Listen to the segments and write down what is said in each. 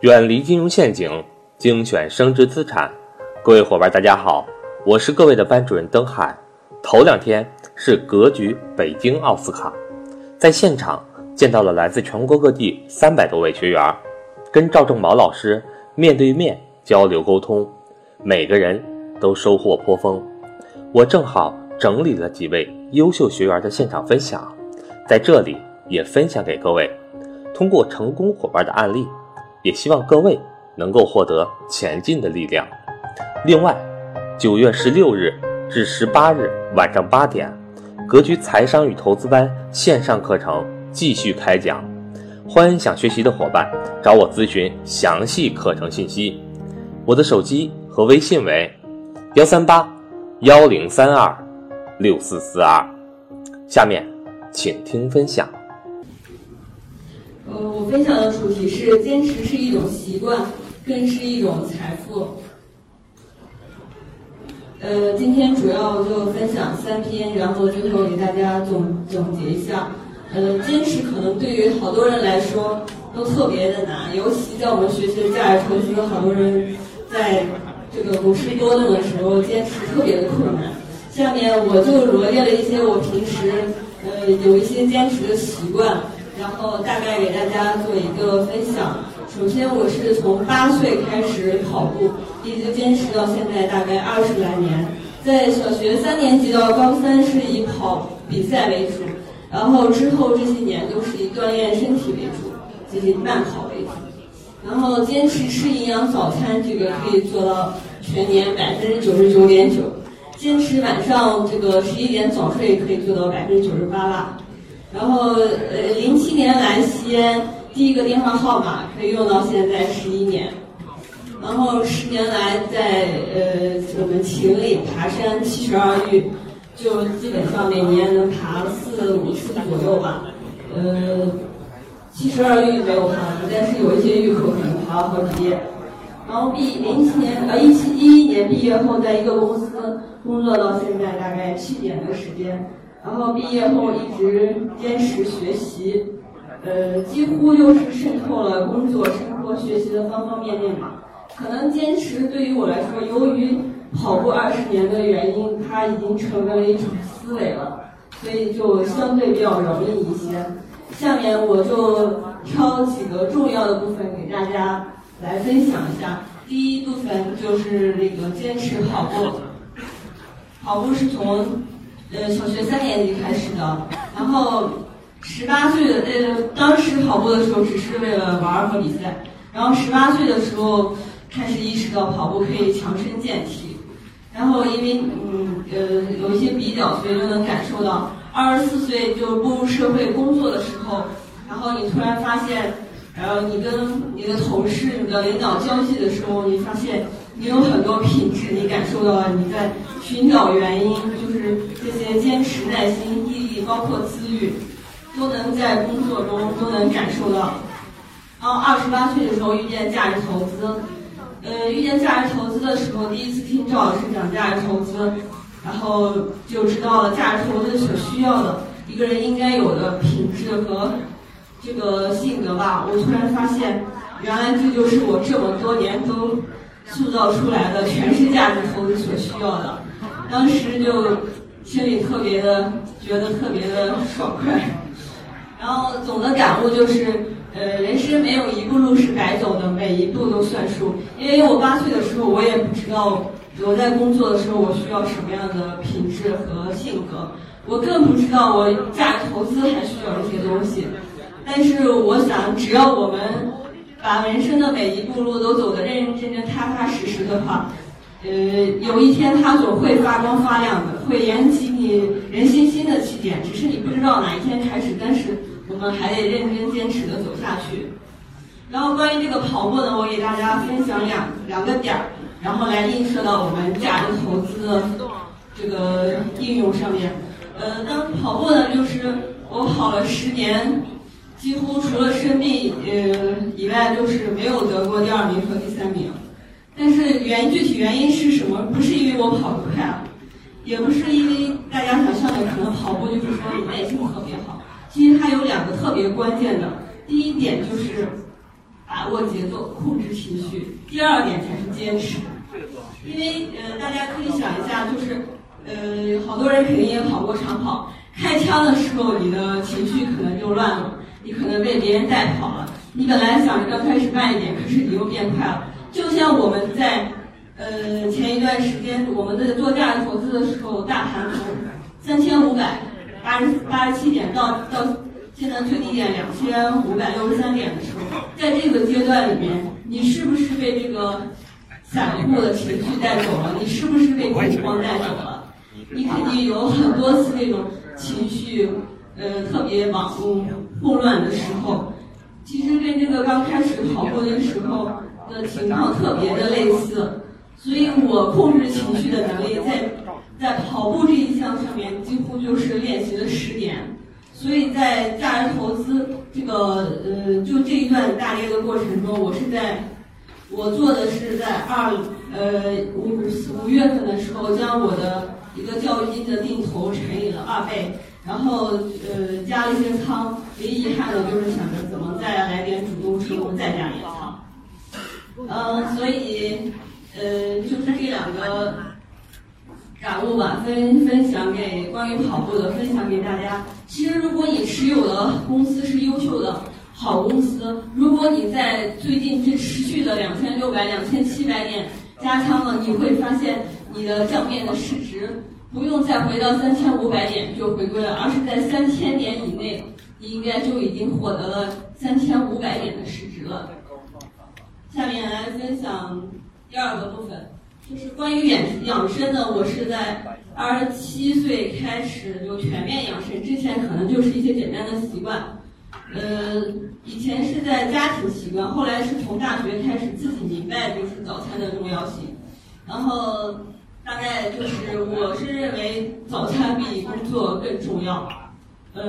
远离金融陷阱，精选升值资产。各位伙伴，大家好，我是各位的班主任登海。头两天是格局北京奥斯卡，在现场见到了来自全国各地三百多位学员，跟赵正毛老师面对面交流沟通，每个人都收获颇丰。我正好整理了几位优秀学员的现场分享，在这里也分享给各位。通过成功伙伴的案例。也希望各位能够获得前进的力量。另外，九月十六日至十八日晚上八点，格局财商与投资班线上课程继续开讲，欢迎想学习的伙伴找我咨询详细课程信息。我的手机和微信为幺三八幺零三二六四四二。下面，请听分享。呃，我分享的主题是坚持是一种习惯，更是一种财富。呃，今天主要就分享三篇，然后最后给大家总总结一下。呃，坚持可能对于好多人来说都特别的难，尤其在我们学习的价值投资，好多人在这个股市波动的时候，坚持特别的困难。下面我就罗列了一些我平时呃有一些坚持的习惯。然后大概给大家做一个分享。首先，我是从八岁开始跑步，一直坚持到现在，大概二十来年。在小学三年级到高三是以跑比赛为主，然后之后这些年都是以锻炼身体为主，进行慢跑为主。然后坚持吃营养早餐，这个可以做到全年百分之九十九点九。坚持晚上这个十一点早睡，可以做到百分之九十八啦。然后，呃，零七年来西安，第一个电话号码可以用到现在十一年。然后十年来在呃我们秦岭爬山七十二玉，就基本上每年能爬四五次左右吧。呃，七十二玉没有爬，但是有一些玉口可能爬了好几遍。然后毕零七年呃一七一一年毕业后，在一个公司工作到现在大概七年的时间。然后毕业后一直坚持学习，呃，几乎就是渗透了工作、生活、学习的方方面面吧。可能坚持对于我来说，由于跑步二十年的原因，它已经成为了一种思维了，所以就相对比较容易一些。下面我就挑几个重要的部分给大家来分享一下。第一部分就是那个坚持跑步，跑步是从。呃，小学三年级开始的，然后十八岁的呃，当时跑步的时候只是为了玩和比赛，然后十八岁的时候开始意识到跑步可以强身健体，然后因为嗯呃有一些比较，所以就能感受到二十四岁就步入社会工作的时候，然后你突然发现，然后你跟你的同事、你的领导交际的时候，你发现。你有很多品质，你感受到了你在寻找原因，就是这些坚持、耐心、毅力，包括自律，都能在工作中都能感受到。然后二十八岁的时候遇见价值投资，呃，遇见价值投资的时候，第一次听赵老师讲价值投资，然后就知道了价值投资所需要的一个人应该有的品质和这个性格吧。我突然发现，原来这就是我这么多年都。塑造出来的全是价值投资所需要的，当时就心里特别的觉得特别的爽快，然后总的感悟就是，呃，人生没有一步路是白走的，每一步都算数。因为我八岁的时候，我也不知道我在工作的时候我需要什么样的品质和性格，我更不知道我价值投资还需要这些东西。但是我想，只要我们。把人生的每一步路都走得认认真真、踏踏实实的话，呃，有一天它总会发光发亮的，会燃起你人心心的起点。只是你不知道哪一天开始，但是我们还得认真坚持的走下去。然后关于这个跑步呢，我给大家分享两两个点儿，然后来映射到我们价值投资的这个应用上面。呃，当跑步呢，就是我跑了十年。几乎除了生病呃以外，就是没有得过第二名和第三名。但是原具体原因是什么？不是因为我跑得快啊，也不是因为大家想象的可能跑步就是说你耐心特别好。其实它有两个特别关键的，第一点就是把握节奏，控制情绪。第二点才是坚持。因为呃，大家可以想一下，就是呃，好多人肯定也跑过长跑，开枪的时候你的情绪可能就乱了，你可能被别人带跑了。你本来想着刚开始慢一点，可是你又变快了。就像我们在呃前一段时间，我们在做价投资的时候，大盘从三千五百八十八十七点到到现在最低点两千五百六十三点的时候，在这个阶段里面，你是不是被这个散户的情绪带走了？你是不是被恐慌带走了？你肯定有很多次这种情绪，呃，特别网混乱的时候。其实跟这个刚开始跑步的时候的情况特别的类似，所以我控制情绪的能力在在跑步这一项上面几乎就是练习了十年。所以在价值投资这个呃就这一段大跌的过程中，我是在我做的是在二呃五五月份的时候，将我的一个教育金的定投乘以了二倍。然后呃加了一些仓，唯一遗憾的就是想着怎么再来点主动收入再加一点仓，嗯，所以呃就是这两个感悟吧，分分享给关于跑步的，分享给大家。其实如果你持有的公司是优秀的好公司，如果你在最近这持续的两千六百、两千七百点加仓了，你会发现你的账面的市值。不用再回到三千五百点就回归了，而是在三千点以内，你应该就已经获得了三千五百点的市值了。下面来分享第二个部分，就是关于养养生呢。我是在二十七岁开始就全面养生，之前可能就是一些简单的习惯，呃，以前是在家庭习惯，后来是从大学开始自己明白就是早餐的重要性，然后。大概就是，我是认为早餐比工作更重要。呃，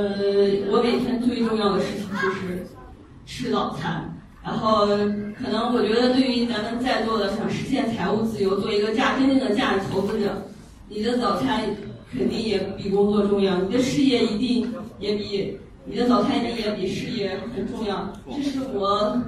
我每天最重要的事情就是吃早餐。然后，可能我觉得对于咱们在座的想实现财务自由、做一个价真正的价值投资者，你的早餐肯定也比工作重要，你的事业一定也比你的早餐一定也比事业很重要。这是我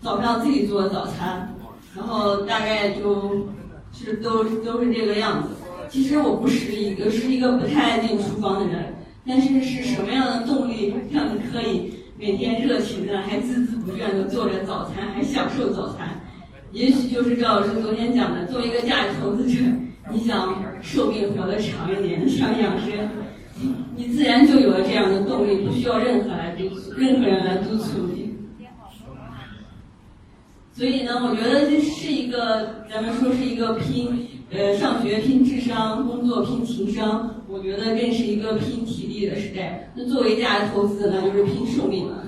早上自己做的早餐，然后大概就。是都都是这个样子。其实我不是一个是一个不太爱进厨房的人，但是是什么样的动力让你可以每天热情的还孜孜不倦的做着早餐，还享受早餐？也许就是赵老师昨天讲的，作为一个价值投资者，你想寿命活得长一点，想养生，你自然就有了这样的动力，不需要任何来督促，任何人来督促你。所以呢，我觉得这是一个，咱们说是一个拼，呃，上学拼智商，工作拼情商，我觉得更是一个拼体力的时代。那作为价值投资，那就是拼寿命了。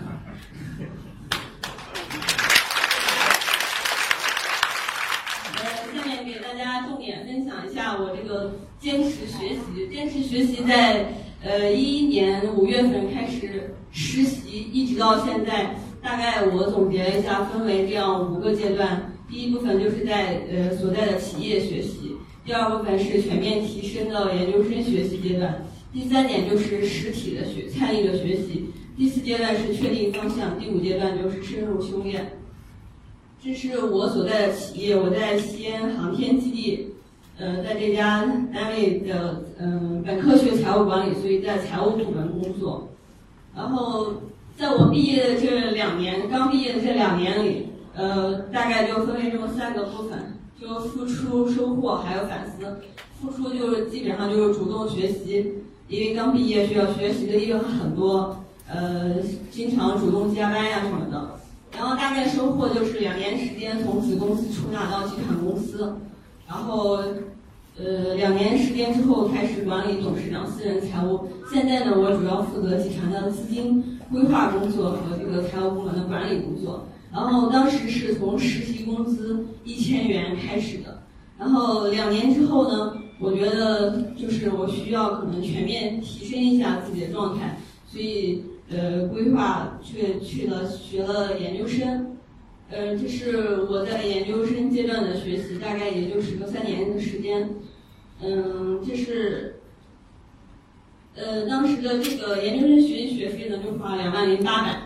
呃，下面给大家重点分享一下我这个坚持学习，坚持学习在呃一一年五月份开始实习，一直到现在。大概我总结了一下，分为这样五个阶段。第一部分就是在呃所在的企业学习，第二部分是全面提升的研究生学习阶段，第三点就是实体的学参与的学习，第四阶段是确定方向，第五阶段就是深入修炼。这是我所在的企业，我在西安航天基地，呃，在这家单位的嗯本科学财务管理，所以在财务部门工作，然后。在我毕业的这两年，刚毕业的这两年里，呃，大概就分为这么三个部分，就付出、收获还有反思。付出就是基本上就是主动学习，因为刚毕业需要学习的地方很多，呃，经常主动加班呀什么的。然后大概收获就是两年时间从子公司出纳到集团公司，然后。呃，两年时间之后开始管理董事长私人财务。现在呢，我主要负责集团的资金规划工作和这个财务部门的管理工作。然后当时是从实习工资一千元开始的。然后两年之后呢，我觉得就是我需要可能全面提升一下自己的状态，所以呃，规划去去了学了研究生。呃，这是我在研究生阶段的学习，大概也就是个三年的时间。嗯，这是，呃，当时的这个研究生学习学费呢，就花了两万零八百。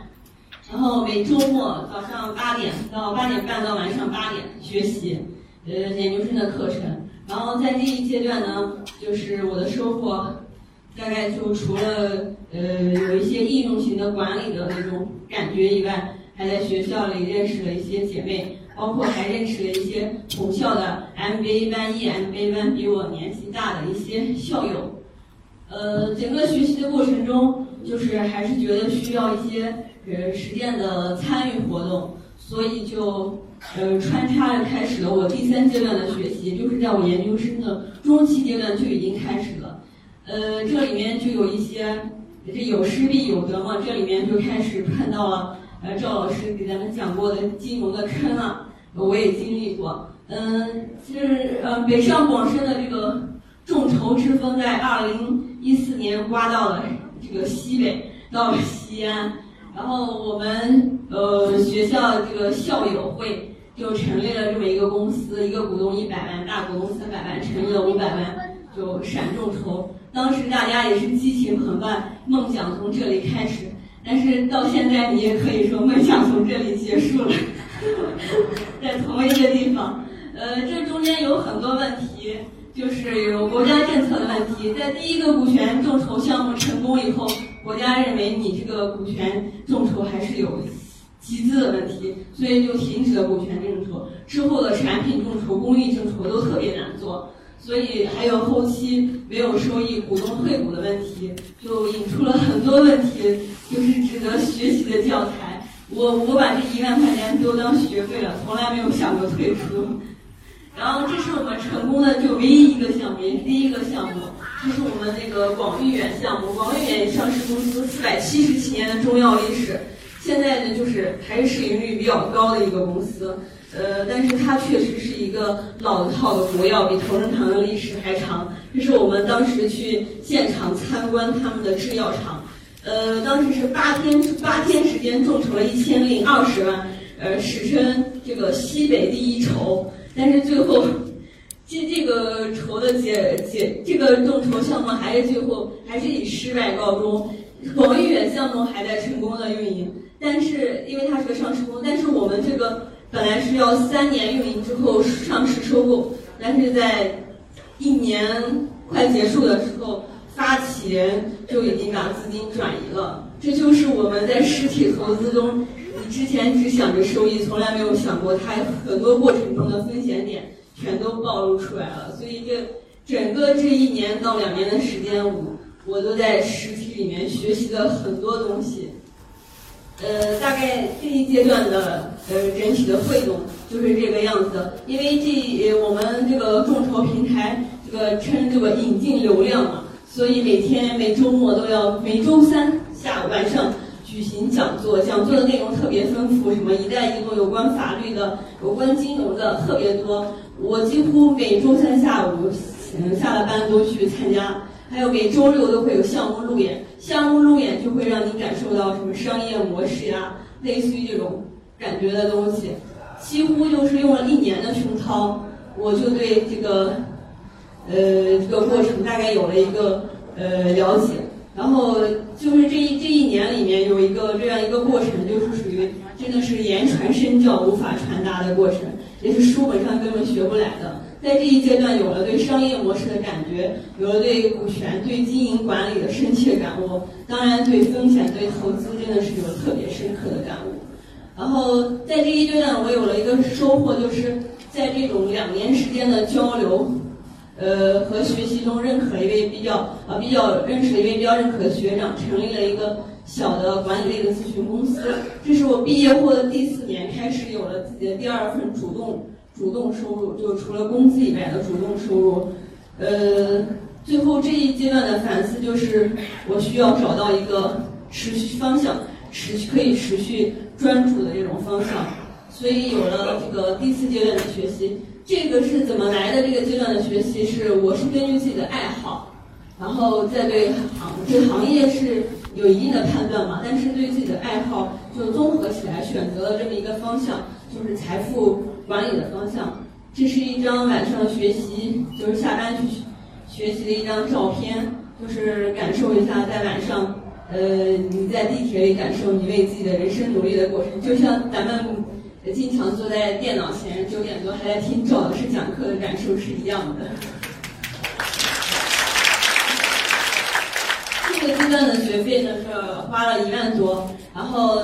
然后每周末早上八点到八点半到晚上八点学习，呃，研究生的课程。然后在这一阶段呢，就是我的收获，大概就除了呃有一些应用型的管理的那种感觉以外，还在学校里认识了一些姐妹，包括还认识了一些同校的 MBA 班、EMBA 班比我年纪大的一些校友。呃，整个学习的过程中，就是还是觉得需要一些呃实践的参与活动，所以就呃穿插着开始了我第三阶段的学习，就是在我研究生的中期阶段就已经开始了。呃，这里面就有一些这有失必有得嘛，这里面就开始碰到了呃赵老师给咱们讲过的金融的坑啊，我也经历过。嗯，就是呃北上广深的这个众筹之风在二零。一四年刮到了这个西北，到了西安，然后我们呃学校这个校友会就成立了这么一个公司，一个股东一百万，大股东三百万，成立了五百万，就闪众筹。当时大家也是激情澎湃，梦想从这里开始。但是到现在，你也可以说梦想从这里结束了，在同一个地方。呃，这中间有很多问题。就是有国家政策的问题，在第一个股权众筹项目成功以后，国家认为你这个股权众筹还是有集资的问题，所以就停止了股权众筹。之后的产品众筹、公益众筹都特别难做，所以还有后期没有收益、股东退股的问题，就引出了很多问题，就是值得学习的教材。我我把这一万块钱都当学费了，从来没有想过退出。然后这是我们成功的就唯一一个项目，也是第一个项目，这是我们那个广誉远项目。广誉远上市公司四百七十七年的中药历史，现在呢就是还是市盈率比较高的一个公司。呃，但是它确实是一个老套的国药，比同仁堂的历史还长。这是我们当时去现场参观他们的制药厂，呃，当时是八天八天时间众筹了一千零二十万，呃，史称这个西北第一筹。但是最后，这这个筹的结结，这个众筹项目还是最后还是以失败告终。广誉远项目还在成功的运营，但是因为它是个上市公司，但是我们这个本来是要三年运营之后上市收购，但是在一年快结束的时候，发起人就已经把资金转移了。这就是我们在实体投资中。之前只想着收益，从来没有想过它很多过程中的风险点全都暴露出来了。所以这整个这一年到两年的时间，我我都在实体里面学习了很多东西。呃，大概这一阶段的呃整体的汇总就是这个样子。因为这我们这个众筹平台这个称这个引进流量嘛，所以每天每周末都要每周三下午晚上。举行讲座，讲座的内容特别丰富，什么“一带一路”有关法律的、有关金融的特别多。我几乎每周三下午，嗯，下了班都去参加。还有每周六都会有项目路演，项目路演就会让你感受到什么商业模式呀，类似于这种感觉的东西。几乎就是用了一年的熏陶，我就对这个，呃，这个过程大概有了一个呃了解。然后就是这一这一年里面有一个这样一个过程，就是属于真的是言传身教无法传达的过程，也是书本上根本学不来的。在这一阶段有了对商业模式的感觉，有了对股权、对经营管理的深切感悟，当然对风险、对投资真的是有特别深刻的感悟。然后在这一阶段，我有了一个收获，就是在这种两年时间的交流。呃，和学习中认可一位比较啊比较认识的一位比较认可的学长，成立了一个小的管理类的咨询公司。这是我毕业后的第四年，开始有了自己的第二份主动主动收入，就除了工资以外的主动收入。呃，最后这一阶段的反思就是，我需要找到一个持续方向，持续可以持续专注的这种方向，所以有了这个第四阶段的学习。这个是怎么来的？这个阶段的学习是，我是根据自己的爱好，然后再对行对行业是有一定的判断嘛，但是对自己的爱好就综合起来选择了这么一个方向，就是财富管理的方向。这是一张晚上学习，就是下班去学习的一张照片，就是感受一下在晚上呃，你在地铁里感受你为自己的人生努力的过程，就像咱们经常坐在电脑前九点多还在听赵老师讲课的感受是一样的。这个阶段的学费呢是花了一万多，然后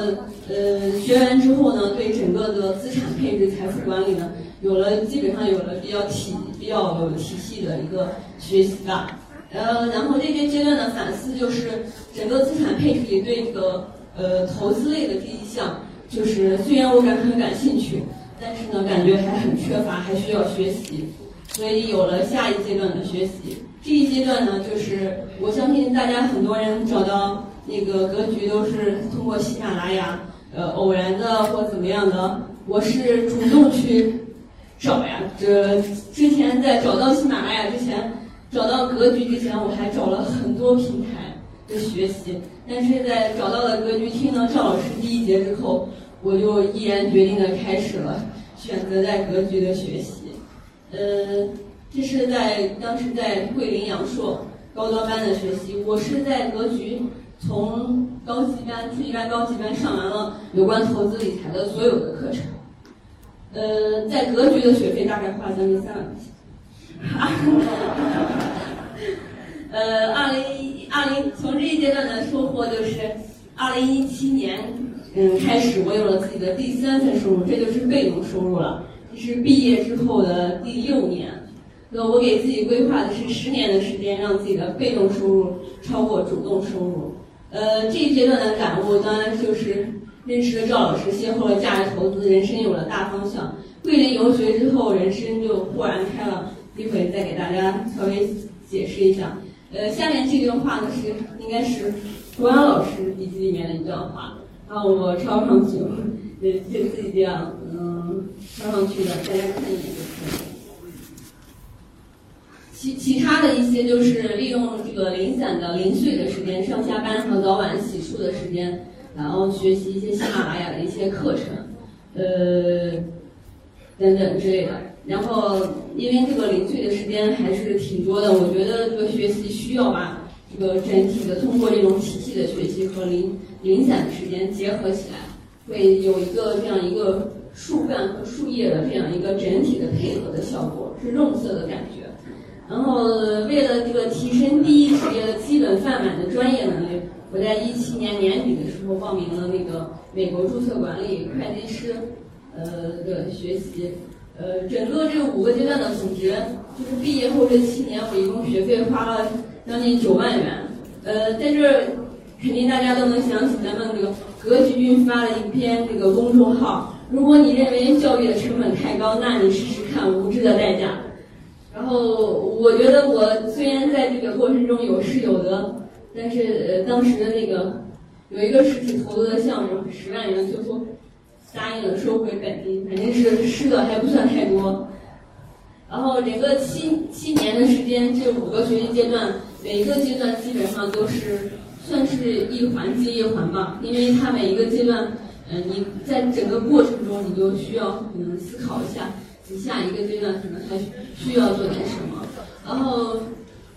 呃学完之后呢，对整个的资产配置、财富管理呢，有了基本上有了比较体比较有体系的一个学习吧。呃，然后这个阶段的反思就是整个资产配置里对这个呃投资类的第一项，就是虽然我感很感兴趣，但是呢感觉还很缺乏，还需要学习，所以有了下一阶段的学习。这一阶段呢，就是我相信大家很多人找到那个格局都是通过喜马拉雅，呃偶然的或怎么样的，我是主动去找呀。这之前在找到喜马拉雅之前。找到格局之前，我还找了很多平台的学习，但是在找到了格局，听了赵老师第一节之后，我就毅然决定的开始了选择在格局的学习。呃，这是在当时在桂林阳朔高端班的学习，我是在格局从高级班、初级班、高级班上完了有关投资理财的所有的课程。呃，在格局的学费大概花了将近三万块钱。呃，二零二零从这一阶段的收获就是，二零一七年嗯开始，我有了自己的第三份收入，这就是被动收入了。这是毕业之后的第六年，那我给自己规划的是十年的时间，让自己的被动收入超过主动收入。呃，这一阶段的感悟当然就是认识了赵老师，邂逅了价值投资，人生有了大方向。桂林游学之后，人生就豁然开朗。一会再给大家稍微解释一下。呃，下面这段话呢是应该是卓阳老师笔记里面的一段话，然后我抄上去，也，就自己这样，嗯，抄上去的，大家看一眼就可以。其其他的一些就是利用这个零散的零碎的时间，上下班和早晚洗漱的时间，然后学习一些喜马拉雅的一些课程，呃，等等之类的。然后，因为这个零碎的时间还是挺多的，我觉得这个学习需要吧这个整体的通过这种体系的学习和零零散的时间结合起来，会有一个这样一个树干和树叶的这样一个整体的配合的效果，是肉色的感觉。然后，为了这个提升第一职业的基本范满的专业能力，我在一七年年底的时候报名了那个美国注册管理会计师呃的学习。呃，整个这五个阶段的总结，就是毕业后这七年，我一共学费花了将近九万元。呃，在这，肯定大家都能想起咱们这个格局运发的一篇这个公众号。如果你认为教育的成本太高，那你试试看无知的代价。然后，我觉得我虽然在这个过程中有失有得，但是呃，当时的那个有一个实体投资的项目十万元，最后。答应了收回本金，反正是失的还不算太多。然后整个七七年的时间，这五个学习阶段，每一个阶段基本上都是算是一环接一环吧，因为它每一个阶段，嗯，你在整个过程中，你就需要可能思考一下，你下一个阶段可能还需要做点什么。然后，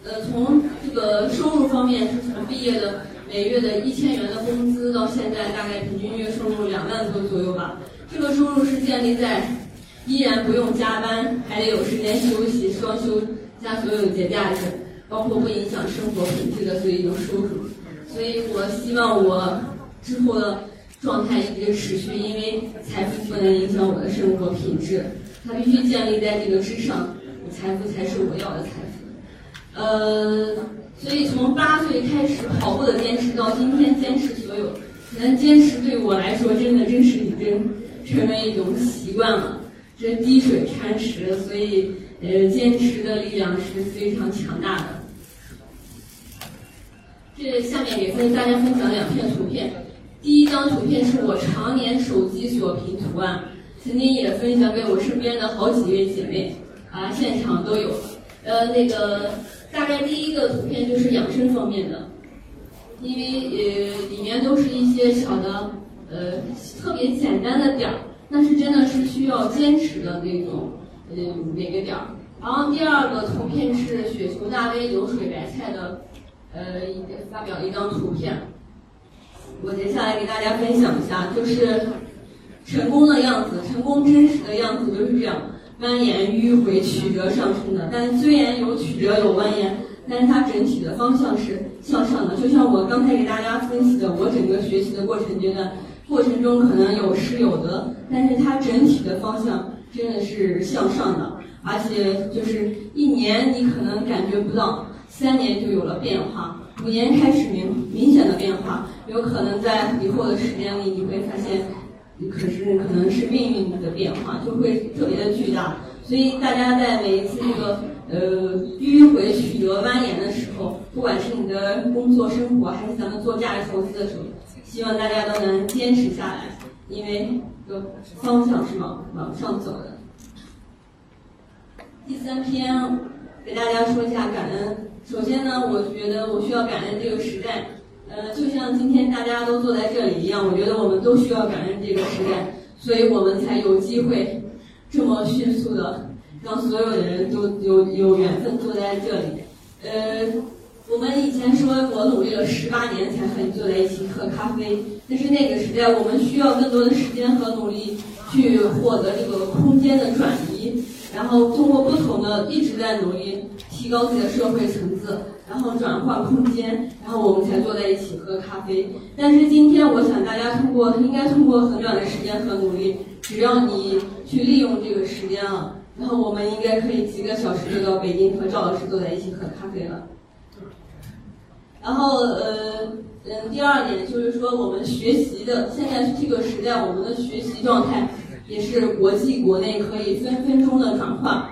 呃，从这个收入方面，是从毕业的。每月的一千元的工资，到现在大概平均月收入两万多左右吧。这个收入是建立在依然不用加班，还得有时间休息、双休加所有节假日，包括不影响生活品质的所以就收入。所以我希望我之后的状态一直持续，因为财富不能影响我的生活品质，它必须建立在这个之上，财富才是我要的财富。呃。所以从八岁开始跑步的坚持，到今天坚持所有，可能坚持对我来说，真的真是已经成为一种习惯了。这滴水穿石，所以呃，坚持的力量是非常强大的。这下面也跟大家分享两片图片。第一张图片是我常年手机锁屏图案，曾经也分享给我身边的好几位姐妹，啊，现场都有。呃，那个。大概第一个图片就是养生方面的，因为呃里面都是一些小的呃特别简单的点儿，但是真的是需要坚持的那种呃每个点儿。然后第二个图片是雪球大 V 流水白菜的呃一发表一张图片，我接下来给大家分享一下，就是成功的样子，成功真实的样子就是这样，蜿蜒迂回曲折上升的。但虽然有曲折有蜿蜒，但是它整体的方向是向上的。就像我刚才给大家分析的，我整个学习的过程阶段过程中可能有失有得，但是它整体的方向真的是向上的，而且就是一年你可能感觉不到，三年就有了变化。五年开始明明显的变化，有可能在以后的时间里，你会发现，可是可能是命运的变化，就会特别的巨大。所以大家在每一次这个呃迂回曲折蜿蜒的时候，不管是你的工作生活，还是咱们做价值投资的时候，希望大家都能坚持下来，因为这个方向是往往上走的。第三篇给大家说一下感恩。首先呢，我觉得我需要感恩这个时代，呃，就像今天大家都坐在这里一样，我觉得我们都需要感恩这个时代，所以我们才有机会这么迅速的让所有的人都有有缘分坐在这里。呃，我们以前说我努力了十八年才和你坐在一起喝咖啡，但是那个时代我们需要更多的时间和努力去获得这个空间的转移，然后通过不同的一直在努力。提高自己的社会层次，然后转换空间，然后我们才坐在一起喝咖啡。但是今天，我想大家通过应该通过很短的时间和努力，只要你去利用这个时间了，然后我们应该可以几个小时就到北京和赵老师坐在一起喝咖啡了。然后，呃，嗯，第二点就是说，我们学习的现在这个时代，我们的学习状态也是国际国内可以分分钟的转换。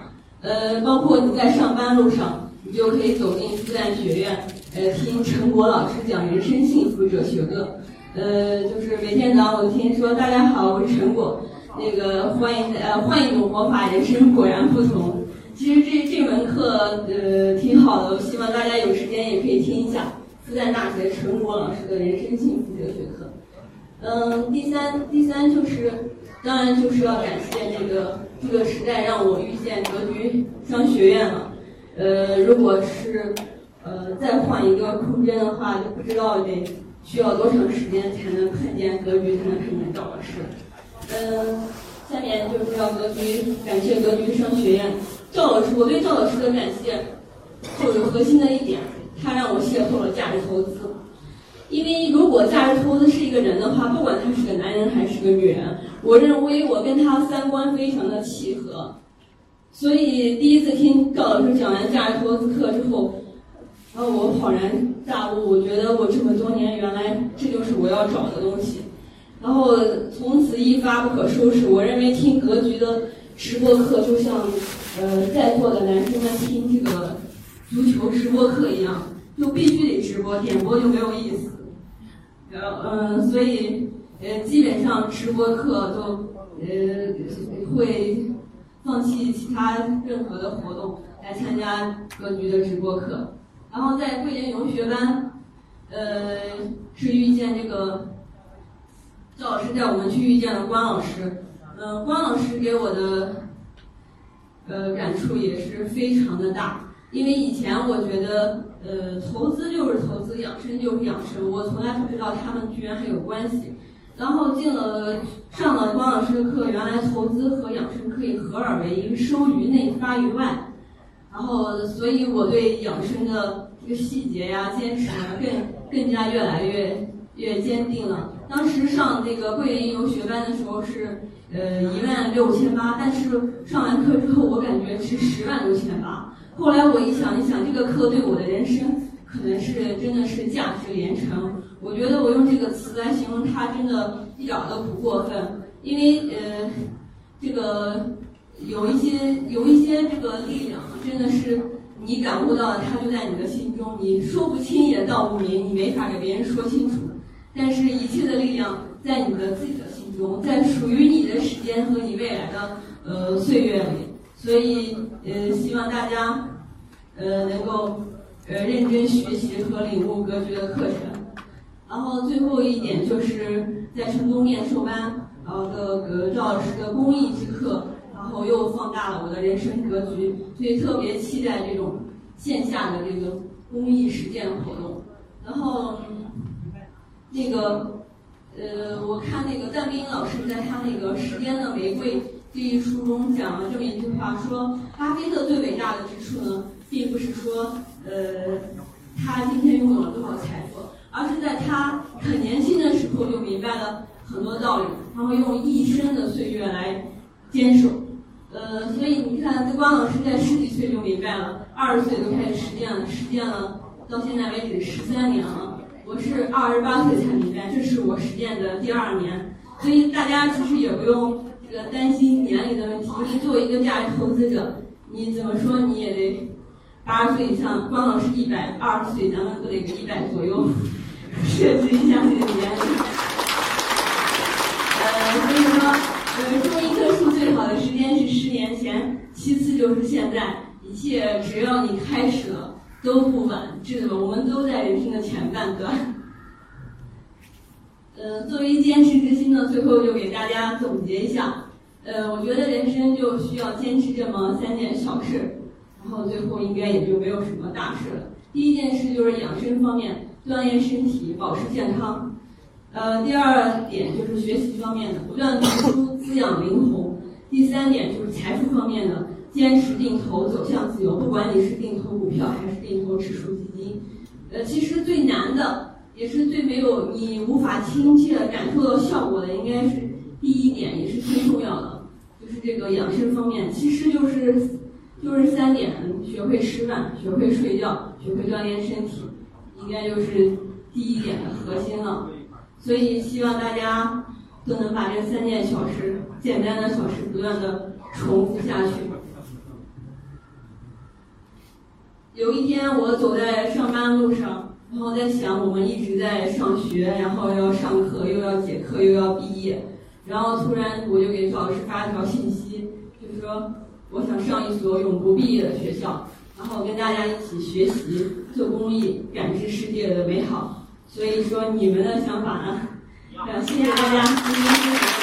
呃，包括你在上班路上，你就可以走进复旦学院，呃，听陈果老师讲人生幸福哲学课。呃，就是每天早上我听说，大家好，我是陈果，那个欢迎呃换一种活法，人生果然不同。其实这这门课呃挺好的，我希望大家有时间也可以听一下复旦大学陈果老师的人生幸福哲学课。嗯，第三第三就是。当然就是要感谢这个这个时代让我遇见格局商学院了。呃，如果是呃再换一个空间的话，就不知道得需要多长时间才能看见格局，才能看见赵老师。嗯，下面就是要格局感谢格局商学院赵老师。我对赵老师的感谢，就是核心的一点，他让我邂逅了价值投资。因为如果价值投资是一个人的话，不管他是个男人还是个女人，我认为我跟他三观非常的契合。所以第一次听赵老师讲完价值投资课之后，然后我恍然大悟，我觉得我这么多年原来这就是我要找的东西。然后从此一发不可收拾。我认为听格局的直播课就像呃在座的男生们听这个足球直播课一样，就必须得直播，点播就没有意思。嗯，所以呃，基本上直播课都呃会放弃其他任何的活动来参加格局的直播课。然后在桂林游学班，呃，是遇见这个赵老师带我们去遇见了关老师。嗯，关老师给我的呃感触也是非常的大，因为以前我觉得。呃，投资就是投资，养生就是养生。我从来不知道他们居然还有关系。然后进了上了关老师的课，原来投资和养生可以合二为一，收于内，发于外。然后，所以我对养生的这个细节呀、坚持啊，更更加越来越越坚定了。当时上这个桂林游学班的时候是呃一万六千八，但是上完课之后，我感觉是十万六千八。后来我一想一想，这个课对我的人生可能是真的是价值连城。我觉得我用这个词来形容它，真的一点都不过分。因为呃，这个有一些有一些这个力量，真的是你感悟到了它就在你的心中，你说不清也道不明，你没法给别人说清楚。但是，一切的力量在你的自己的心中，在属于你的时间和你未来的呃岁月里。所以，呃，希望大家，呃，能够，呃，认真学习和领悟格局的课程。然后最后一点就是在成功面授班，然后的呃赵老师的公益之课，然后又放大了我的人生格局，所以特别期待这种线下的这个公益实践活动。然后那个，呃，我看那个段斌老师在他那个《时间的玫瑰》这一书中讲了这么一句话，说巴菲特最伟大的之处呢，并不是说，呃，他今天拥有了多少财富，而是在他很年轻的时候就明白了很多道理，他会用一生的岁月来坚守。呃，所以你看，这关老师在十几岁就明白了，二十岁就开始实践了，实践了到现在为止十三年了。我是二十八岁才明白，这是我实践的第二年。所以大家其实也不用担心年龄的问题，你作为一个价值投资者，你怎么说你也得八十岁以上。光老师一百二十岁，咱们都得个一百左右，设置一下这个年龄。呃，所以说。呃，种一棵树最好的时间是十年前，其次就是现在。一切只要你开始了，都不晚。知道吗？我们都在人生的前半段。呃，作为坚持之心呢，最后就给大家总结一下。呃，我觉得人生就需要坚持这么三件小事，然后最后应该也就没有什么大事了。第一件事就是养生方面，锻炼身体，保持健康。呃，第二点就是学习方面的，不断读书滋养灵魂。第三点就是财富方面的，坚持定投走向自由，不管你是定投股票还是定投指数基金。呃，其实最难的，也是最没有你无法亲切感受到效果的，应该是第一点，也是最重要的，这个养生方面，其实就是就是三点：学会吃饭，学会睡觉，学会锻炼身体，应该就是第一点的核心了。所以希望大家都能把这三件小事、简单的小事不断的重复下去。有一天我走在上班路上，然后在想，我们一直在上学，然后要上课，又要结课，又要毕业，然后突然我就给赵老师发了条信息，就是说我想上一所永不毕业的学校，然后跟大家一起学习做公益，感知世界的美好。所以说，你们的想法呢？谢谢大家。